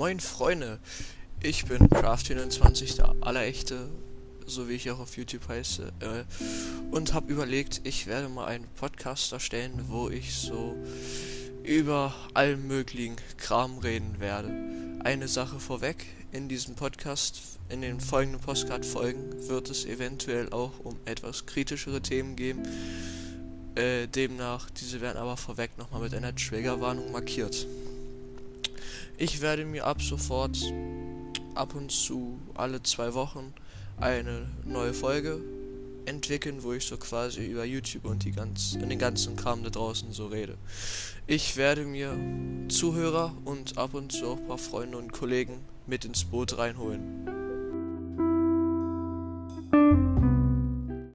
Moin Freunde, ich bin Craft24, der allerechte, so wie ich auch auf YouTube heiße, äh, und habe überlegt, ich werde mal einen Podcast erstellen, wo ich so über allen möglichen Kram reden werde. Eine Sache vorweg, in diesem Podcast, in den folgenden Postcard-Folgen wird es eventuell auch um etwas kritischere Themen gehen. Äh, demnach, diese werden aber vorweg nochmal mit einer Triggerwarnung markiert. Ich werde mir ab sofort ab und zu alle zwei Wochen eine neue Folge entwickeln, wo ich so quasi über YouTube und die ganz, den ganzen Kram da draußen so rede. Ich werde mir Zuhörer und ab und zu auch ein paar Freunde und Kollegen mit ins Boot reinholen.